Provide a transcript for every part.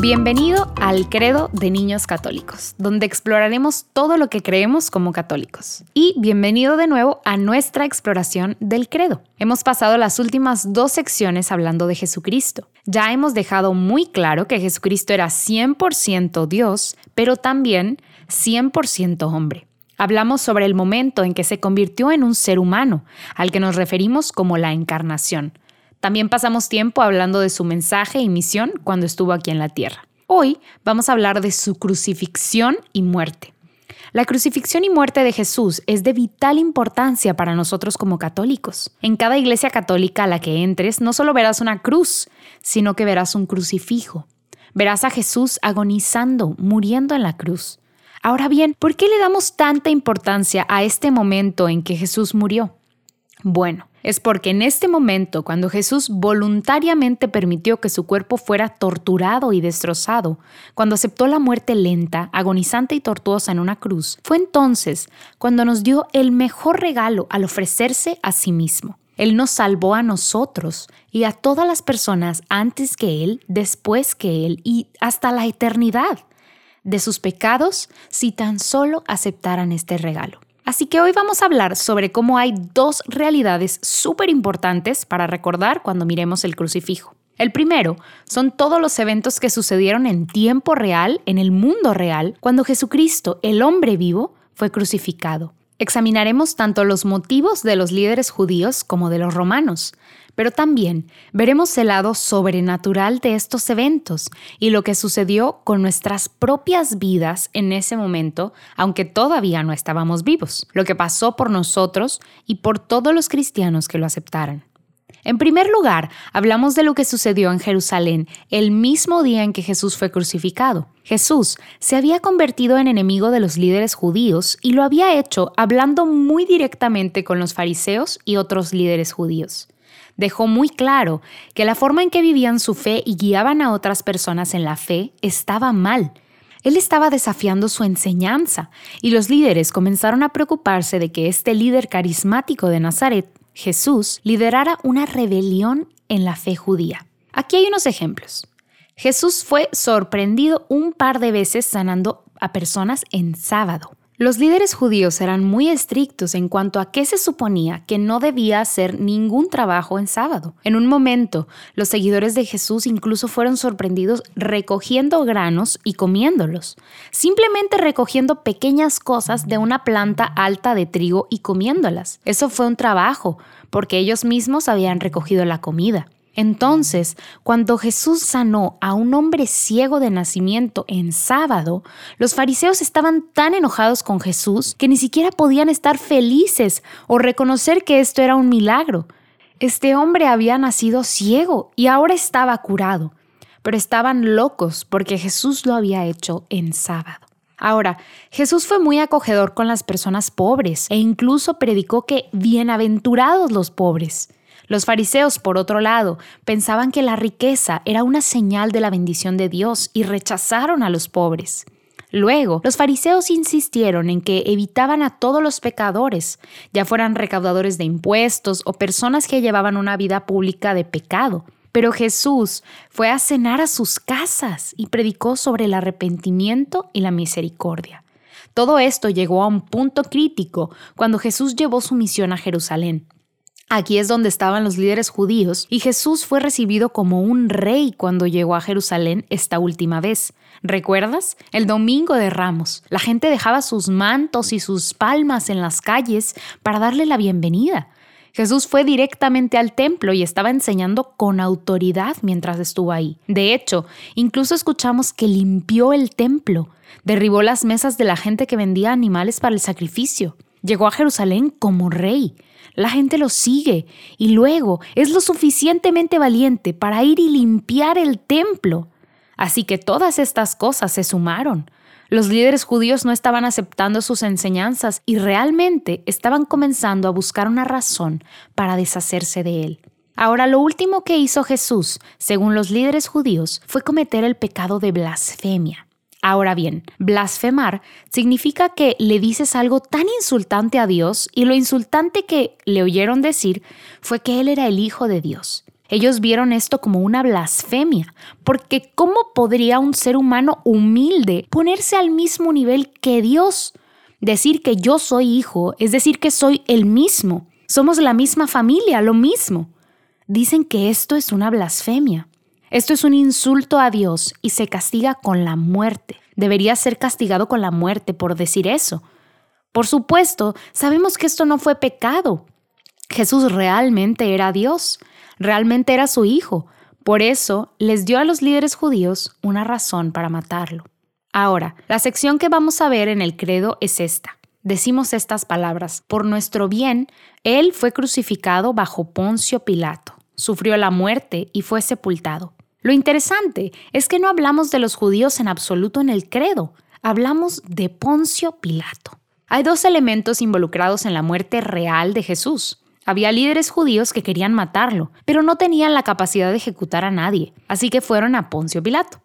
Bienvenido al Credo de Niños Católicos, donde exploraremos todo lo que creemos como católicos. Y bienvenido de nuevo a nuestra exploración del Credo. Hemos pasado las últimas dos secciones hablando de Jesucristo. Ya hemos dejado muy claro que Jesucristo era 100% Dios, pero también 100% hombre. Hablamos sobre el momento en que se convirtió en un ser humano, al que nos referimos como la encarnación también pasamos tiempo hablando de su mensaje y misión cuando estuvo aquí en la tierra. Hoy vamos a hablar de su crucifixión y muerte. La crucifixión y muerte de Jesús es de vital importancia para nosotros como católicos. En cada iglesia católica a la que entres no solo verás una cruz, sino que verás un crucifijo. Verás a Jesús agonizando, muriendo en la cruz. Ahora bien, ¿por qué le damos tanta importancia a este momento en que Jesús murió? Bueno, es porque en este momento, cuando Jesús voluntariamente permitió que su cuerpo fuera torturado y destrozado, cuando aceptó la muerte lenta, agonizante y tortuosa en una cruz, fue entonces cuando nos dio el mejor regalo al ofrecerse a sí mismo. Él nos salvó a nosotros y a todas las personas antes que Él, después que Él y hasta la eternidad de sus pecados si tan solo aceptaran este regalo. Así que hoy vamos a hablar sobre cómo hay dos realidades súper importantes para recordar cuando miremos el crucifijo. El primero son todos los eventos que sucedieron en tiempo real, en el mundo real, cuando Jesucristo, el hombre vivo, fue crucificado. Examinaremos tanto los motivos de los líderes judíos como de los romanos, pero también veremos el lado sobrenatural de estos eventos y lo que sucedió con nuestras propias vidas en ese momento, aunque todavía no estábamos vivos, lo que pasó por nosotros y por todos los cristianos que lo aceptaran. En primer lugar, hablamos de lo que sucedió en Jerusalén el mismo día en que Jesús fue crucificado. Jesús se había convertido en enemigo de los líderes judíos y lo había hecho hablando muy directamente con los fariseos y otros líderes judíos dejó muy claro que la forma en que vivían su fe y guiaban a otras personas en la fe estaba mal. Él estaba desafiando su enseñanza y los líderes comenzaron a preocuparse de que este líder carismático de Nazaret, Jesús, liderara una rebelión en la fe judía. Aquí hay unos ejemplos. Jesús fue sorprendido un par de veces sanando a personas en sábado. Los líderes judíos eran muy estrictos en cuanto a qué se suponía que no debía hacer ningún trabajo en sábado. En un momento, los seguidores de Jesús incluso fueron sorprendidos recogiendo granos y comiéndolos, simplemente recogiendo pequeñas cosas de una planta alta de trigo y comiéndolas. Eso fue un trabajo, porque ellos mismos habían recogido la comida. Entonces, cuando Jesús sanó a un hombre ciego de nacimiento en sábado, los fariseos estaban tan enojados con Jesús que ni siquiera podían estar felices o reconocer que esto era un milagro. Este hombre había nacido ciego y ahora estaba curado, pero estaban locos porque Jesús lo había hecho en sábado. Ahora, Jesús fue muy acogedor con las personas pobres e incluso predicó que bienaventurados los pobres. Los fariseos, por otro lado, pensaban que la riqueza era una señal de la bendición de Dios y rechazaron a los pobres. Luego, los fariseos insistieron en que evitaban a todos los pecadores, ya fueran recaudadores de impuestos o personas que llevaban una vida pública de pecado. Pero Jesús fue a cenar a sus casas y predicó sobre el arrepentimiento y la misericordia. Todo esto llegó a un punto crítico cuando Jesús llevó su misión a Jerusalén. Aquí es donde estaban los líderes judíos y Jesús fue recibido como un rey cuando llegó a Jerusalén esta última vez. ¿Recuerdas? El domingo de Ramos. La gente dejaba sus mantos y sus palmas en las calles para darle la bienvenida. Jesús fue directamente al templo y estaba enseñando con autoridad mientras estuvo ahí. De hecho, incluso escuchamos que limpió el templo, derribó las mesas de la gente que vendía animales para el sacrificio. Llegó a Jerusalén como rey la gente lo sigue y luego es lo suficientemente valiente para ir y limpiar el templo. Así que todas estas cosas se sumaron. Los líderes judíos no estaban aceptando sus enseñanzas y realmente estaban comenzando a buscar una razón para deshacerse de él. Ahora, lo último que hizo Jesús, según los líderes judíos, fue cometer el pecado de blasfemia. Ahora bien, blasfemar significa que le dices algo tan insultante a Dios y lo insultante que le oyeron decir fue que Él era el Hijo de Dios. Ellos vieron esto como una blasfemia, porque ¿cómo podría un ser humano humilde ponerse al mismo nivel que Dios? Decir que yo soy hijo es decir que soy el mismo. Somos la misma familia, lo mismo. Dicen que esto es una blasfemia. Esto es un insulto a Dios y se castiga con la muerte. Debería ser castigado con la muerte por decir eso. Por supuesto, sabemos que esto no fue pecado. Jesús realmente era Dios realmente era su hijo. Por eso les dio a los líderes judíos una razón para matarlo. Ahora, la sección que vamos a ver en el credo es esta. Decimos estas palabras, por nuestro bien, Él fue crucificado bajo Poncio Pilato, sufrió la muerte y fue sepultado. Lo interesante es que no hablamos de los judíos en absoluto en el credo, hablamos de Poncio Pilato. Hay dos elementos involucrados en la muerte real de Jesús. Había líderes judíos que querían matarlo, pero no tenían la capacidad de ejecutar a nadie, así que fueron a Poncio Pilato.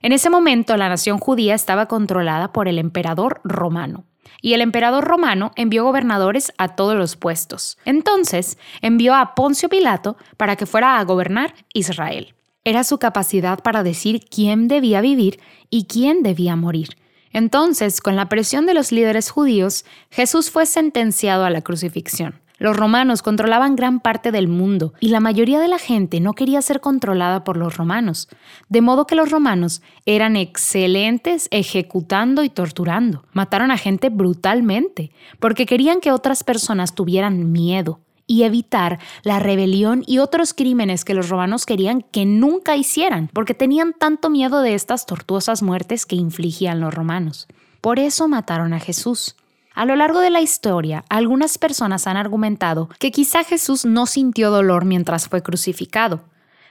En ese momento la nación judía estaba controlada por el emperador romano, y el emperador romano envió gobernadores a todos los puestos. Entonces envió a Poncio Pilato para que fuera a gobernar Israel. Era su capacidad para decir quién debía vivir y quién debía morir. Entonces, con la presión de los líderes judíos, Jesús fue sentenciado a la crucifixión. Los romanos controlaban gran parte del mundo y la mayoría de la gente no quería ser controlada por los romanos, de modo que los romanos eran excelentes ejecutando y torturando. Mataron a gente brutalmente porque querían que otras personas tuvieran miedo y evitar la rebelión y otros crímenes que los romanos querían que nunca hicieran, porque tenían tanto miedo de estas tortuosas muertes que infligían los romanos. Por eso mataron a Jesús. A lo largo de la historia, algunas personas han argumentado que quizá Jesús no sintió dolor mientras fue crucificado.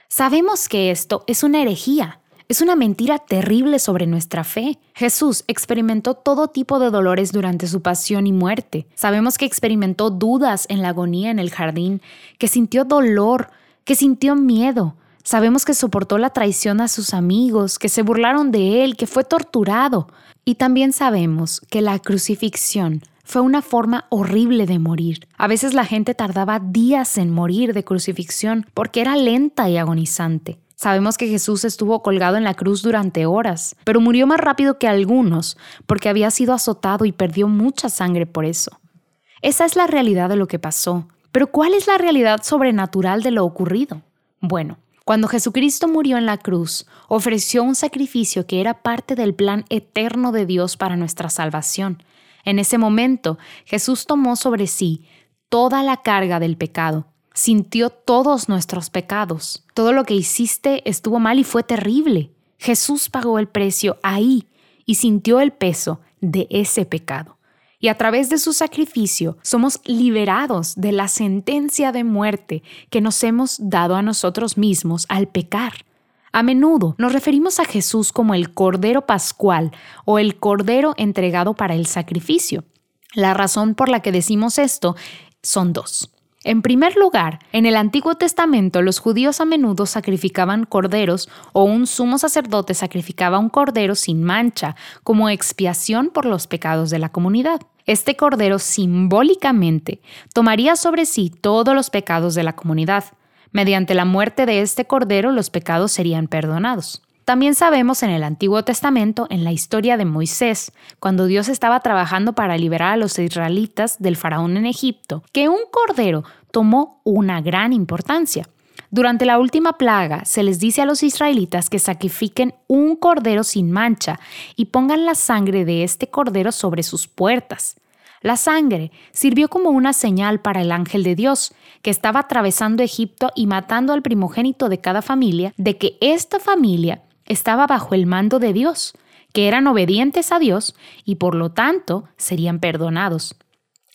Sabemos que esto es una herejía, es una mentira terrible sobre nuestra fe. Jesús experimentó todo tipo de dolores durante su pasión y muerte. Sabemos que experimentó dudas en la agonía en el jardín, que sintió dolor, que sintió miedo. Sabemos que soportó la traición a sus amigos, que se burlaron de él, que fue torturado. Y también sabemos que la crucifixión fue una forma horrible de morir. A veces la gente tardaba días en morir de crucifixión porque era lenta y agonizante. Sabemos que Jesús estuvo colgado en la cruz durante horas, pero murió más rápido que algunos porque había sido azotado y perdió mucha sangre por eso. Esa es la realidad de lo que pasó. Pero ¿cuál es la realidad sobrenatural de lo ocurrido? Bueno, cuando Jesucristo murió en la cruz, ofreció un sacrificio que era parte del plan eterno de Dios para nuestra salvación. En ese momento, Jesús tomó sobre sí toda la carga del pecado, sintió todos nuestros pecados. Todo lo que hiciste estuvo mal y fue terrible. Jesús pagó el precio ahí y sintió el peso de ese pecado y a través de su sacrificio somos liberados de la sentencia de muerte que nos hemos dado a nosotros mismos al pecar. A menudo nos referimos a Jesús como el Cordero Pascual o el Cordero entregado para el sacrificio. La razón por la que decimos esto son dos. En primer lugar, en el Antiguo Testamento los judíos a menudo sacrificaban corderos o un sumo sacerdote sacrificaba un cordero sin mancha como expiación por los pecados de la comunidad. Este cordero simbólicamente tomaría sobre sí todos los pecados de la comunidad. Mediante la muerte de este cordero los pecados serían perdonados. También sabemos en el Antiguo Testamento, en la historia de Moisés, cuando Dios estaba trabajando para liberar a los israelitas del faraón en Egipto, que un cordero tomó una gran importancia. Durante la última plaga se les dice a los israelitas que sacrifiquen un cordero sin mancha y pongan la sangre de este cordero sobre sus puertas. La sangre sirvió como una señal para el ángel de Dios, que estaba atravesando Egipto y matando al primogénito de cada familia, de que esta familia estaba bajo el mando de Dios, que eran obedientes a Dios y por lo tanto serían perdonados.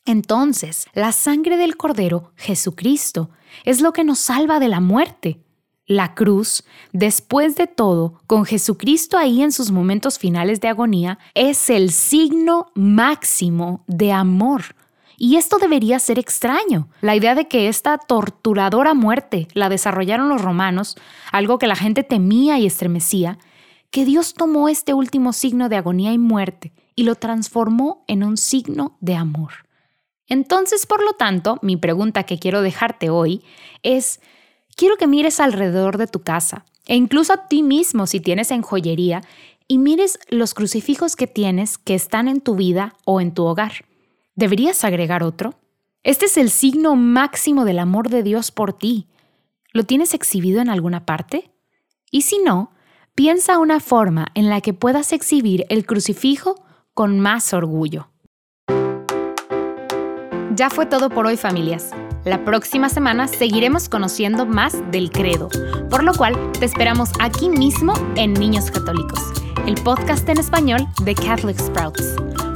Entonces, la sangre del Cordero, Jesucristo, es lo que nos salva de la muerte. La cruz, después de todo, con Jesucristo ahí en sus momentos finales de agonía, es el signo máximo de amor. Y esto debería ser extraño. La idea de que esta torturadora muerte la desarrollaron los romanos, algo que la gente temía y estremecía, que Dios tomó este último signo de agonía y muerte y lo transformó en un signo de amor. Entonces, por lo tanto, mi pregunta que quiero dejarte hoy es, quiero que mires alrededor de tu casa e incluso a ti mismo si tienes en joyería y mires los crucifijos que tienes que están en tu vida o en tu hogar. ¿Deberías agregar otro? Este es el signo máximo del amor de Dios por ti. ¿Lo tienes exhibido en alguna parte? Y si no, piensa una forma en la que puedas exhibir el crucifijo con más orgullo. Ya fue todo por hoy familias. La próxima semana seguiremos conociendo más del credo, por lo cual te esperamos aquí mismo en Niños Católicos, el podcast en español de Catholic Sprouts.